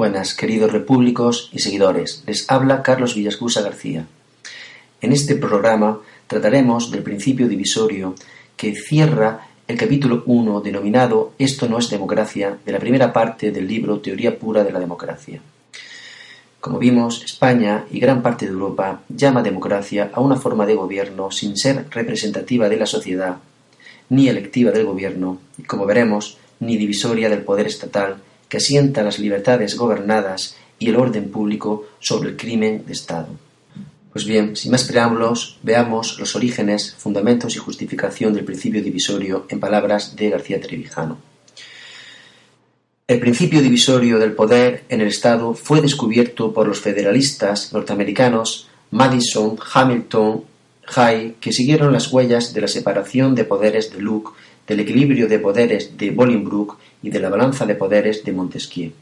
Buenas, queridos repúblicos y seguidores. Les habla Carlos Villascusa García. En este programa trataremos del principio divisorio que cierra el capítulo 1 denominado Esto no es democracia de la primera parte del libro Teoría pura de la democracia. Como vimos, España y gran parte de Europa llama democracia a una forma de gobierno sin ser representativa de la sociedad, ni electiva del gobierno, y como veremos, ni divisoria del poder estatal que asienta las libertades gobernadas y el orden público sobre el crimen de Estado. Pues bien, sin más preámbulos, veamos los orígenes, fundamentos y justificación del principio divisorio en palabras de García Trevijano. El principio divisorio del poder en el Estado fue descubierto por los federalistas norteamericanos Madison, Hamilton, Hay, que siguieron las huellas de la separación de poderes de Luke, del equilibrio de poderes de Bolingbroke y de la balanza de poderes de Montesquieu.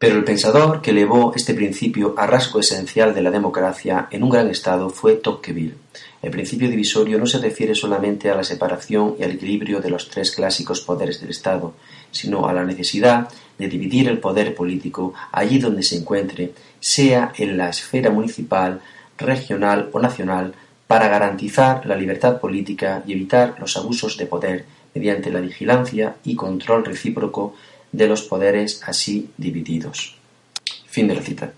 Pero el pensador que elevó este principio a rasgo esencial de la democracia en un gran Estado fue Tocqueville. El principio divisorio no se refiere solamente a la separación y al equilibrio de los tres clásicos poderes del Estado, sino a la necesidad de dividir el poder político allí donde se encuentre, sea en la esfera municipal, regional o nacional, para garantizar la libertad política y evitar los abusos de poder mediante la vigilancia y control recíproco de los poderes así divididos. Fin de la cita.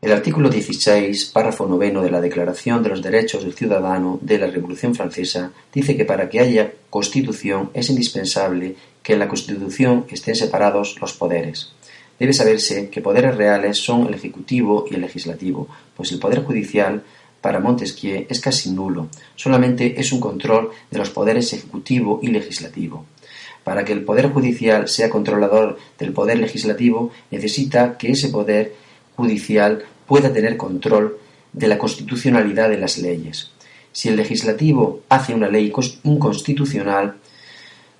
El artículo 16, párrafo noveno de la Declaración de los Derechos del Ciudadano de la Revolución Francesa dice que para que haya constitución es indispensable que en la Constitución estén separados los poderes. Debe saberse que poderes reales son el Ejecutivo y el Legislativo, pues el Poder Judicial para Montesquieu es casi nulo, solamente es un control de los poderes Ejecutivo y Legislativo. Para que el Poder Judicial sea controlador del Poder Legislativo, necesita que ese Poder Judicial pueda tener control de la constitucionalidad de las leyes. Si el Legislativo hace una ley inconstitucional,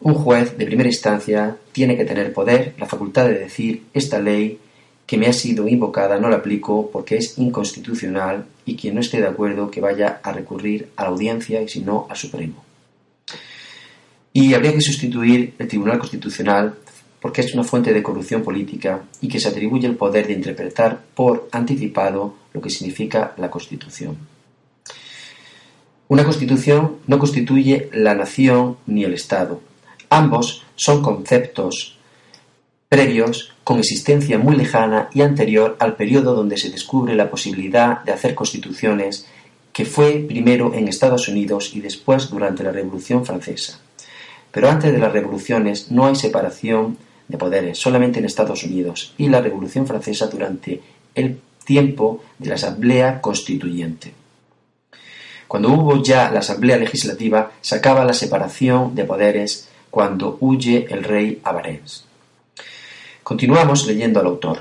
un juez de primera instancia tiene que tener poder, la facultad de decir esta ley que me ha sido invocada no la aplico porque es inconstitucional y quien no esté de acuerdo que vaya a recurrir a la audiencia y si no al Supremo. Y habría que sustituir el Tribunal Constitucional porque es una fuente de corrupción política y que se atribuye el poder de interpretar por anticipado lo que significa la Constitución. Una Constitución no constituye la nación ni el Estado. Ambos son conceptos previos con existencia muy lejana y anterior al periodo donde se descubre la posibilidad de hacer constituciones, que fue primero en Estados Unidos y después durante la Revolución Francesa. Pero antes de las revoluciones no hay separación de poderes, solamente en Estados Unidos, y la Revolución Francesa durante el tiempo de la Asamblea Constituyente. Cuando hubo ya la Asamblea Legislativa, se acaba la separación de poderes cuando huye el rey a. Continuamos leyendo al autor.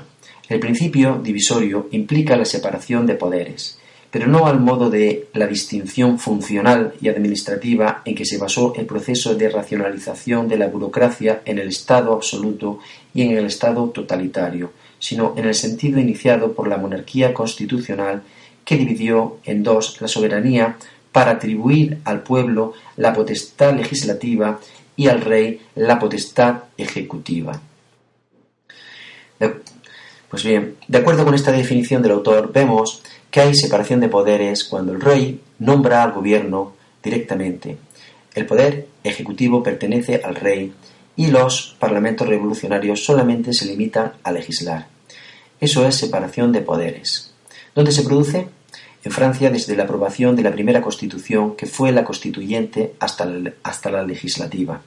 El principio divisorio implica la separación de poderes, pero no al modo de la distinción funcional y administrativa en que se basó el proceso de racionalización de la burocracia en el Estado absoluto y en el Estado totalitario, sino en el sentido iniciado por la monarquía constitucional que dividió en dos la soberanía para atribuir al pueblo la potestad legislativa y al rey la potestad ejecutiva. Pues bien, de acuerdo con esta definición del autor, vemos que hay separación de poderes cuando el rey nombra al gobierno directamente. El poder ejecutivo pertenece al rey y los parlamentos revolucionarios solamente se limitan a legislar. Eso es separación de poderes. ¿Dónde se produce? En Francia desde la aprobación de la primera constitución, que fue la constituyente hasta la, hasta la legislativa.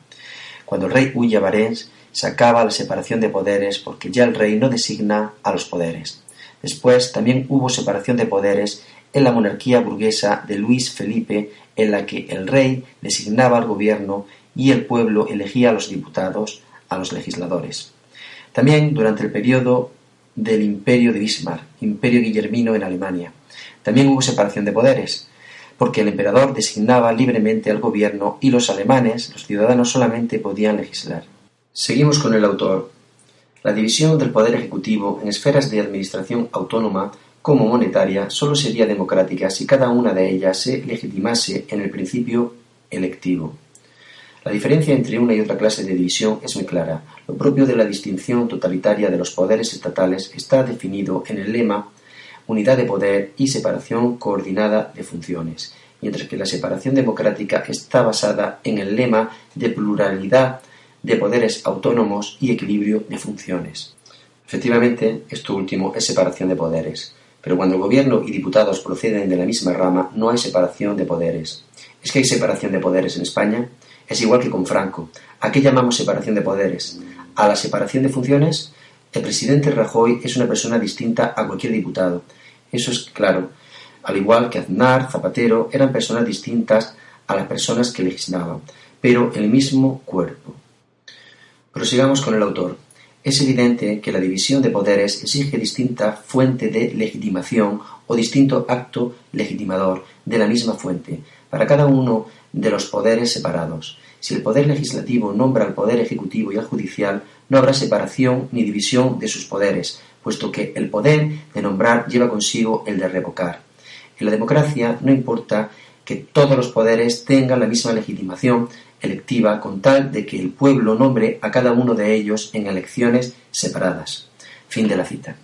Cuando el rey huye a Barents, se acaba la separación de poderes porque ya el rey no designa a los poderes. Después también hubo separación de poderes en la monarquía burguesa de Luis Felipe, en la que el rey designaba al gobierno y el pueblo elegía a los diputados, a los legisladores. También durante el periodo del imperio de Bismarck, imperio guillermino en Alemania. También hubo separación de poderes, porque el emperador designaba libremente al gobierno y los alemanes, los ciudadanos, solamente podían legislar. Seguimos con el autor. La división del poder ejecutivo en esferas de administración autónoma como monetaria sólo sería democrática si cada una de ellas se legitimase en el principio electivo. La diferencia entre una y otra clase de división es muy clara. Lo propio de la distinción totalitaria de los poderes estatales está definido en el lema unidad de poder y separación coordinada de funciones, mientras que la separación democrática está basada en el lema de pluralidad de poderes autónomos y equilibrio de funciones. Efectivamente, esto último es separación de poderes, pero cuando el gobierno y diputados proceden de la misma rama no hay separación de poderes. ¿Es que hay separación de poderes en España? Es igual que con Franco. ¿A qué llamamos separación de poderes? ¿A la separación de funciones? El presidente Rajoy es una persona distinta a cualquier diputado. Eso es claro. Al igual que Aznar, Zapatero, eran personas distintas a las personas que legislaban, pero el mismo cuerpo. Prosigamos con el autor. Es evidente que la división de poderes exige distinta fuente de legitimación o distinto acto legitimador de la misma fuente para cada uno de los poderes separados. Si el poder legislativo nombra al poder ejecutivo y al judicial, no habrá separación ni división de sus poderes, puesto que el poder de nombrar lleva consigo el de revocar. En la democracia no importa que todos los poderes tengan la misma legitimación electiva con tal de que el pueblo nombre a cada uno de ellos en elecciones separadas. Fin de la cita.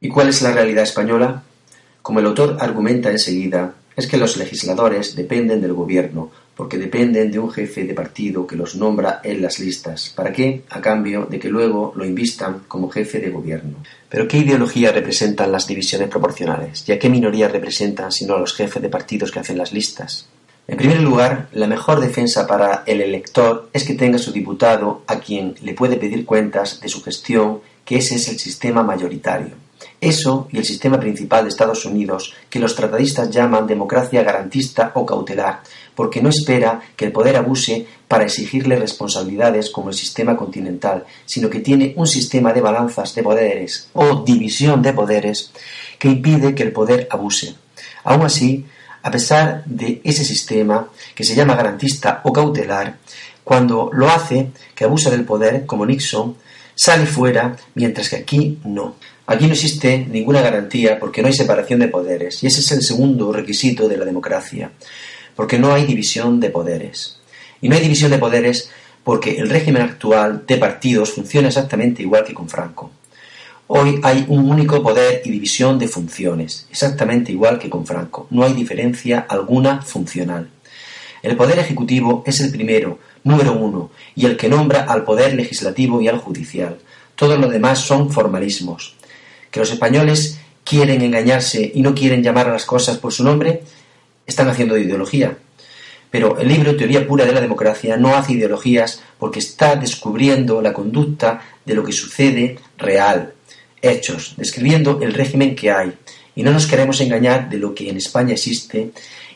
¿Y cuál es la realidad española? Como el autor argumenta enseguida, es que los legisladores dependen del gobierno, porque dependen de un jefe de partido que los nombra en las listas. ¿Para qué? A cambio de que luego lo invistan como jefe de gobierno. Pero ¿qué ideología representan las divisiones proporcionales? ¿Y a qué minoría representan sino a los jefes de partidos que hacen las listas? En primer lugar, la mejor defensa para el elector es que tenga su diputado a quien le puede pedir cuentas de su gestión, que ese es el sistema mayoritario. Eso y el sistema principal de Estados Unidos, que los tratadistas llaman democracia garantista o cautelar, porque no espera que el poder abuse para exigirle responsabilidades como el sistema continental, sino que tiene un sistema de balanzas de poderes o división de poderes que impide que el poder abuse. Aún así, a pesar de ese sistema, que se llama garantista o cautelar, cuando lo hace, que abusa del poder, como Nixon, sale fuera, mientras que aquí no. Aquí no existe ninguna garantía porque no hay separación de poderes, y ese es el segundo requisito de la democracia, porque no hay división de poderes. Y no hay división de poderes porque el régimen actual de partidos funciona exactamente igual que con Franco. Hoy hay un único poder y división de funciones, exactamente igual que con Franco. No hay diferencia alguna funcional. El poder ejecutivo es el primero, número uno, y el que nombra al poder legislativo y al judicial. Todo lo demás son formalismos que los españoles quieren engañarse y no quieren llamar a las cosas por su nombre, están haciendo ideología. Pero el libro Teoría pura de la democracia no hace ideologías porque está descubriendo la conducta de lo que sucede real, hechos, describiendo el régimen que hay. Y no nos queremos engañar de lo que en España existe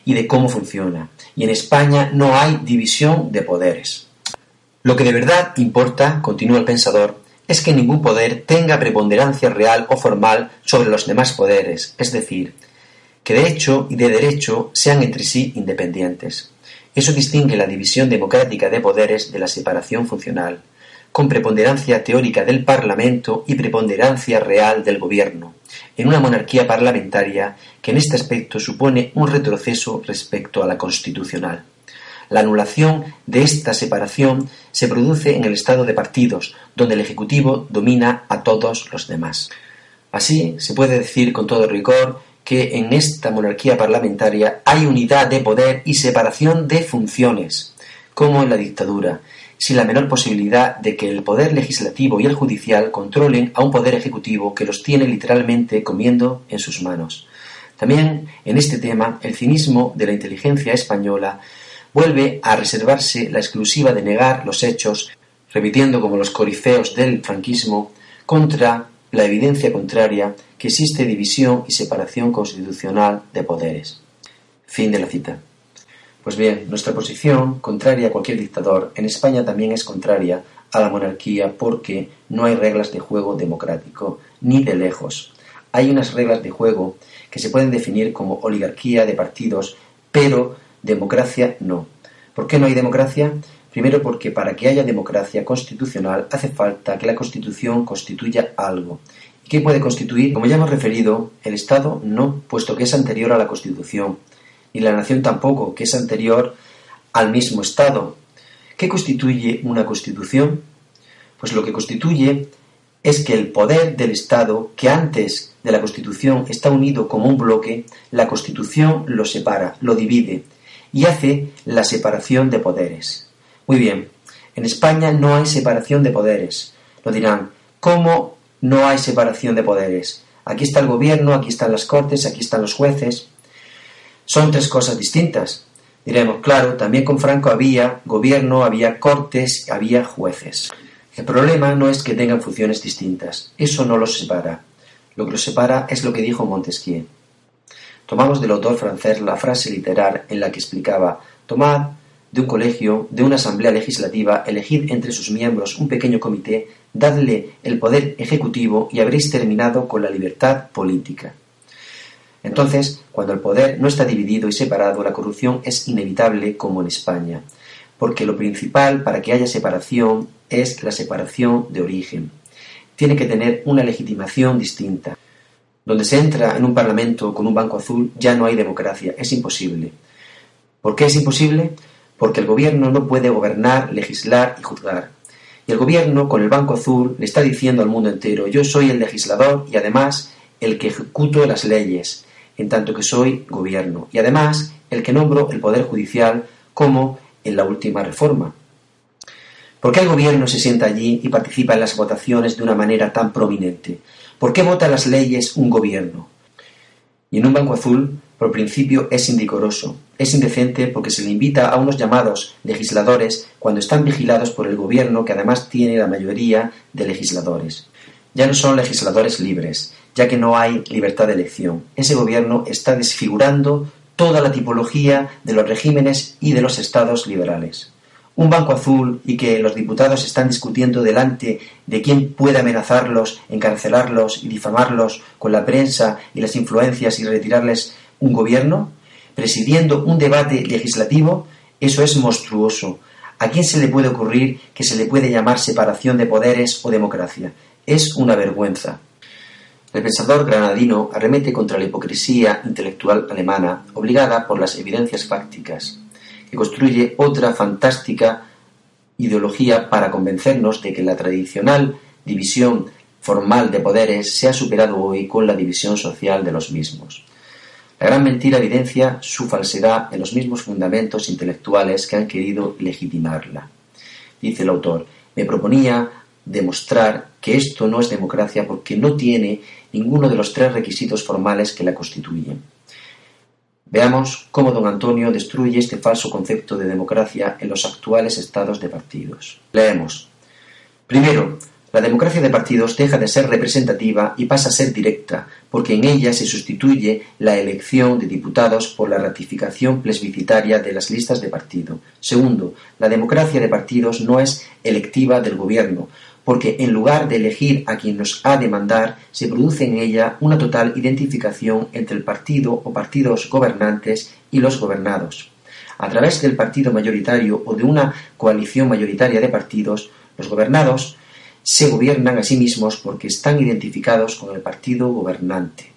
y de cómo funciona. Y en España no hay división de poderes. Lo que de verdad importa, continúa el pensador, es que ningún poder tenga preponderancia real o formal sobre los demás poderes, es decir, que de hecho y de derecho sean entre sí independientes. Eso distingue la división democrática de poderes de la separación funcional, con preponderancia teórica del Parlamento y preponderancia real del Gobierno, en una monarquía parlamentaria que en este aspecto supone un retroceso respecto a la constitucional. La anulación de esta separación se produce en el estado de partidos, donde el Ejecutivo domina a todos los demás. Así, se puede decir con todo rigor que en esta monarquía parlamentaria hay unidad de poder y separación de funciones, como en la dictadura, sin la menor posibilidad de que el poder legislativo y el judicial controlen a un poder ejecutivo que los tiene literalmente comiendo en sus manos. También en este tema el cinismo de la inteligencia española vuelve a reservarse la exclusiva de negar los hechos remitiendo como los corifeos del franquismo contra la evidencia contraria que existe división y separación constitucional de poderes. Fin de la cita. Pues bien, nuestra posición, contraria a cualquier dictador, en España también es contraria a la monarquía porque no hay reglas de juego democrático, ni de lejos. Hay unas reglas de juego que se pueden definir como oligarquía de partidos, pero democracia no. ¿Por qué no hay democracia? Primero porque para que haya democracia constitucional hace falta que la Constitución constituya algo. ¿Y qué puede constituir? Como ya hemos referido, el Estado no, puesto que es anterior a la Constitución y la nación tampoco, que es anterior al mismo Estado. ¿Qué constituye una constitución? Pues lo que constituye es que el poder del Estado, que antes de la Constitución está unido como un bloque, la Constitución lo separa, lo divide y hace la separación de poderes. Muy bien, en España no hay separación de poderes. Lo dirán, ¿cómo no hay separación de poderes? Aquí está el gobierno, aquí están las cortes, aquí están los jueces. Son tres cosas distintas. Diremos, claro, también con Franco había gobierno, había cortes, había jueces. El problema no es que tengan funciones distintas, eso no los separa. Lo que los separa es lo que dijo Montesquieu. Tomamos del autor francés la frase literal en la que explicaba, tomad de un colegio, de una asamblea legislativa, elegid entre sus miembros un pequeño comité, dadle el poder ejecutivo y habréis terminado con la libertad política. Entonces, cuando el poder no está dividido y separado, la corrupción es inevitable como en España, porque lo principal para que haya separación es la separación de origen. Tiene que tener una legitimación distinta. Donde se entra en un parlamento con un banco azul ya no hay democracia, es imposible. ¿Por qué es imposible? Porque el gobierno no puede gobernar, legislar y juzgar. Y el gobierno, con el banco azul, le está diciendo al mundo entero, yo soy el legislador y además el que ejecuto las leyes, en tanto que soy gobierno, y además el que nombro el Poder Judicial como en la última reforma. ¿Por qué el gobierno se sienta allí y participa en las votaciones de una manera tan prominente? ¿Por qué vota las leyes un gobierno? Y en un banco azul, por principio, es indecoroso, es indecente porque se le invita a unos llamados legisladores cuando están vigilados por el gobierno que además tiene la mayoría de legisladores. Ya no son legisladores libres, ya que no hay libertad de elección. Ese gobierno está desfigurando toda la tipología de los regímenes y de los estados liberales. Un banco azul y que los diputados están discutiendo delante de quién puede amenazarlos, encarcelarlos y difamarlos con la prensa y las influencias y retirarles un gobierno, presidiendo un debate legislativo, eso es monstruoso. ¿A quién se le puede ocurrir que se le puede llamar separación de poderes o democracia? Es una vergüenza. El pensador granadino arremete contra la hipocresía intelectual alemana, obligada por las evidencias fácticas, que construye otra fantástica ideología para convencernos de que la tradicional división formal de poderes se ha superado hoy con la división social de los mismos. La gran mentira evidencia su falsedad en los mismos fundamentos intelectuales que han querido legitimarla. Dice el autor, me proponía demostrar que esto no es democracia porque no tiene ninguno de los tres requisitos formales que la constituyen. Veamos cómo don Antonio destruye este falso concepto de democracia en los actuales estados de partidos. Leemos. Primero, la democracia de partidos deja de ser representativa y pasa a ser directa, porque en ella se sustituye la elección de diputados por la ratificación plebiscitaria de las listas de partido. Segundo, la democracia de partidos no es electiva del gobierno, porque en lugar de elegir a quien nos ha de mandar, se produce en ella una total identificación entre el partido o partidos gobernantes y los gobernados. A través del partido mayoritario o de una coalición mayoritaria de partidos, los gobernados se gobiernan a sí mismos porque están identificados con el partido gobernante,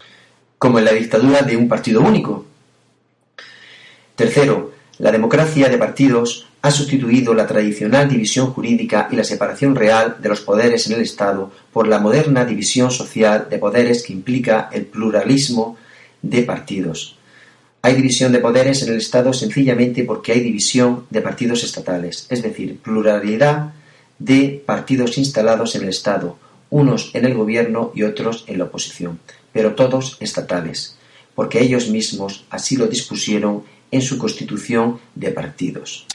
como en la dictadura de un partido único. Tercero, la democracia de partidos ha sustituido la tradicional división jurídica y la separación real de los poderes en el Estado por la moderna división social de poderes que implica el pluralismo de partidos. Hay división de poderes en el Estado sencillamente porque hay división de partidos estatales, es decir, pluralidad de partidos instalados en el Estado, unos en el gobierno y otros en la oposición, pero todos estatales, porque ellos mismos así lo dispusieron en su constitución de partidos.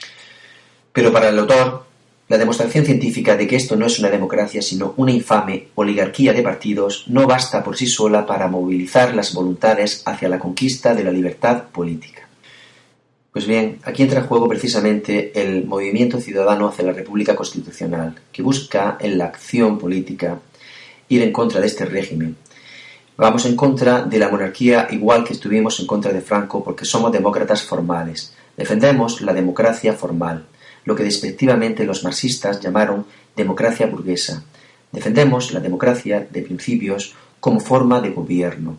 Pero para el autor, La demostración científica de que esto no es una democracia sino una infame oligarquía de partidos no basta por sí sola para movilizar las voluntades hacia la conquista de la libertad política. Pues bien, aquí entra en juego precisamente el movimiento ciudadano hacia la República Constitucional, que busca en la acción política ir en contra de este régimen. Vamos en contra de la monarquía igual que estuvimos en contra de Franco porque somos demócratas formales. Defendemos la democracia formal, lo que despectivamente los marxistas llamaron democracia burguesa. Defendemos la democracia de principios como forma de gobierno.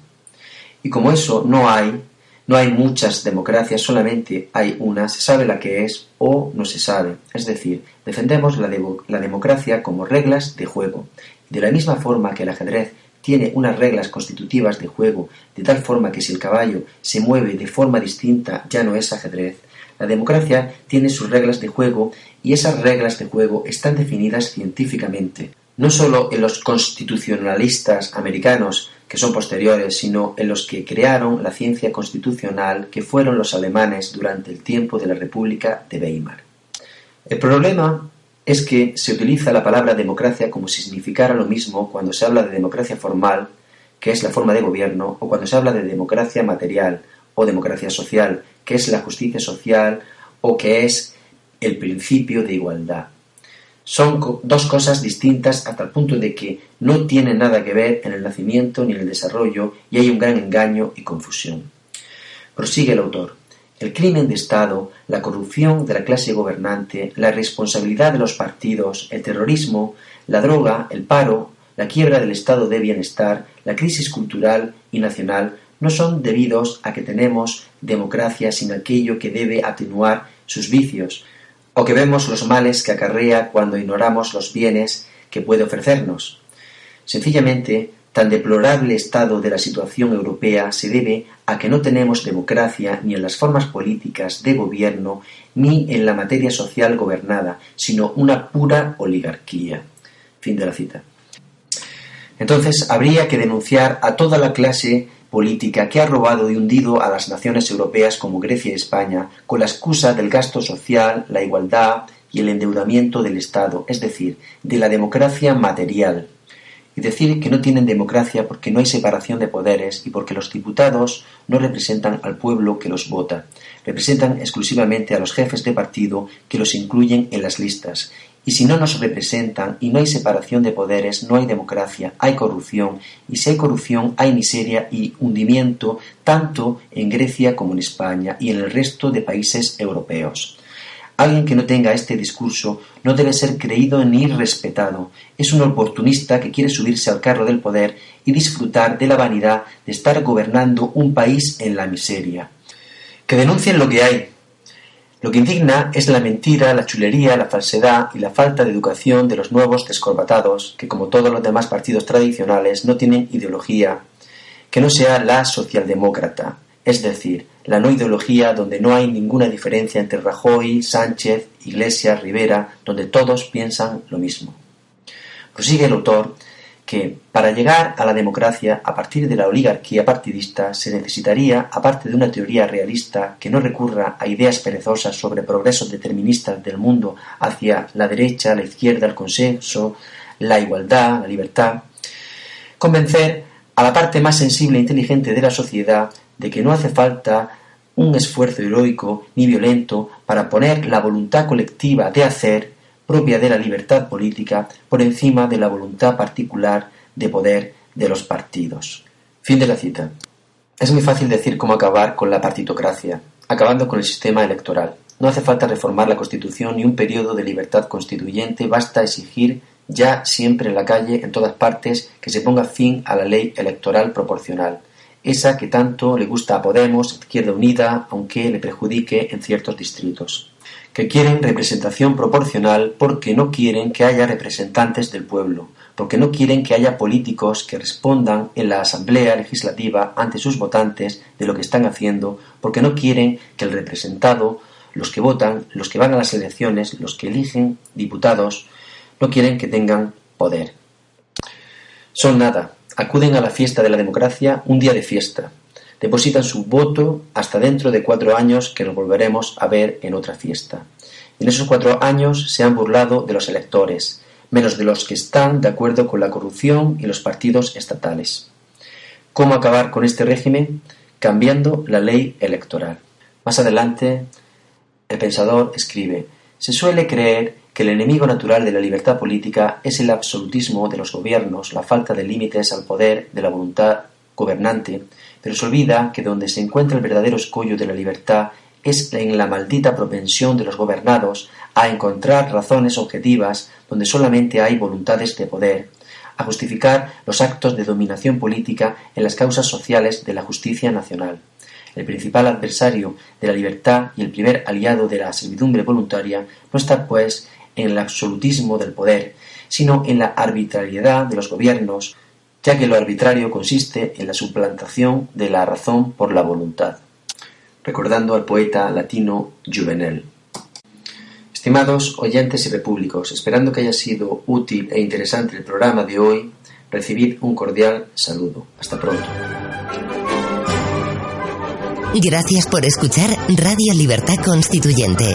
Y como eso no hay, no hay muchas democracias, solamente hay una, se sabe la que es o no se sabe. Es decir, defendemos la, la democracia como reglas de juego. De la misma forma que el ajedrez tiene unas reglas constitutivas de juego, de tal forma que si el caballo se mueve de forma distinta ya no es ajedrez, la democracia tiene sus reglas de juego y esas reglas de juego están definidas científicamente, no solo en los constitucionalistas americanos, que son posteriores, sino en los que crearon la ciencia constitucional, que fueron los alemanes durante el tiempo de la República de Weimar. El problema es que se utiliza la palabra democracia como si significara lo mismo cuando se habla de democracia formal, que es la forma de gobierno, o cuando se habla de democracia material o democracia social, que es la justicia social o que es el principio de igualdad. Son dos cosas distintas hasta el punto de que no tienen nada que ver en el nacimiento ni en el desarrollo y hay un gran engaño y confusión. Prosigue el autor. El crimen de Estado, la corrupción de la clase gobernante, la responsabilidad de los partidos, el terrorismo, la droga, el paro, la quiebra del estado de bienestar, la crisis cultural y nacional no son debidos a que tenemos democracia sin aquello que debe atenuar sus vicios, o que vemos los males que acarrea cuando ignoramos los bienes que puede ofrecernos. Sencillamente, Tan deplorable estado de la situación europea se debe a que no tenemos democracia ni en las formas políticas de gobierno ni en la materia social gobernada, sino una pura oligarquía. Fin de la cita. Entonces habría que denunciar a toda la clase política que ha robado y hundido a las naciones europeas como Grecia y España con la excusa del gasto social, la igualdad y el endeudamiento del Estado, es decir, de la democracia material, y decir que no tienen democracia porque no hay separación de poderes y porque los diputados no representan al pueblo que los vota, representan exclusivamente a los jefes de partido que los incluyen en las listas. Y si no nos representan y no hay separación de poderes, no hay democracia, hay corrupción, y si hay corrupción hay miseria y hundimiento tanto en Grecia como en España y en el resto de países europeos. Alguien que no tenga este discurso no debe ser creído ni respetado. Es un oportunista que quiere subirse al carro del poder y disfrutar de la vanidad de estar gobernando un país en la miseria. Que denuncien lo que hay. Lo que indigna es la mentira, la chulería, la falsedad y la falta de educación de los nuevos descorbatados, que como todos los demás partidos tradicionales no tienen ideología, que no sea la socialdemócrata, es decir, la no ideología donde no hay ninguna diferencia entre Rajoy, Sánchez, Iglesias, Rivera, donde todos piensan lo mismo. Prosigue el autor que para llegar a la democracia a partir de la oligarquía partidista se necesitaría, aparte de una teoría realista que no recurra a ideas perezosas sobre progresos deterministas del mundo hacia la derecha, la izquierda, el consenso, la igualdad, la libertad, convencer a la parte más sensible e inteligente de la sociedad de que no hace falta un esfuerzo heroico ni violento para poner la voluntad colectiva de hacer, propia de la libertad política, por encima de la voluntad particular de poder de los partidos. Fin de la cita. Es muy fácil decir cómo acabar con la partitocracia, acabando con el sistema electoral. No hace falta reformar la Constitución ni un periodo de libertad constituyente, basta exigir ya siempre en la calle, en todas partes, que se ponga fin a la ley electoral proporcional esa que tanto le gusta a Podemos, Izquierda Unida, aunque le perjudique en ciertos distritos, que quieren representación proporcional porque no quieren que haya representantes del pueblo, porque no quieren que haya políticos que respondan en la Asamblea Legislativa ante sus votantes de lo que están haciendo, porque no quieren que el representado, los que votan, los que van a las elecciones, los que eligen diputados, no quieren que tengan poder. Son nada, acuden a la fiesta de la democracia un día de fiesta, depositan su voto hasta dentro de cuatro años que nos volveremos a ver en otra fiesta. En esos cuatro años se han burlado de los electores, menos de los que están de acuerdo con la corrupción y los partidos estatales. ¿Cómo acabar con este régimen? Cambiando la ley electoral. Más adelante, el pensador escribe, se suele creer que el enemigo natural de la libertad política es el absolutismo de los gobiernos, la falta de límites al poder de la voluntad gobernante, pero se olvida que donde se encuentra el verdadero escollo de la libertad es en la maldita propensión de los gobernados a encontrar razones objetivas donde solamente hay voluntades de poder, a justificar los actos de dominación política en las causas sociales de la justicia nacional. El principal adversario de la libertad y el primer aliado de la servidumbre voluntaria no está, pues, en el absolutismo del poder, sino en la arbitrariedad de los gobiernos, ya que lo arbitrario consiste en la suplantación de la razón por la voluntad. Recordando al poeta latino Juvenel. Estimados oyentes y repúblicos, esperando que haya sido útil e interesante el programa de hoy, recibid un cordial saludo. Hasta pronto. Gracias por escuchar Radio Libertad Constituyente.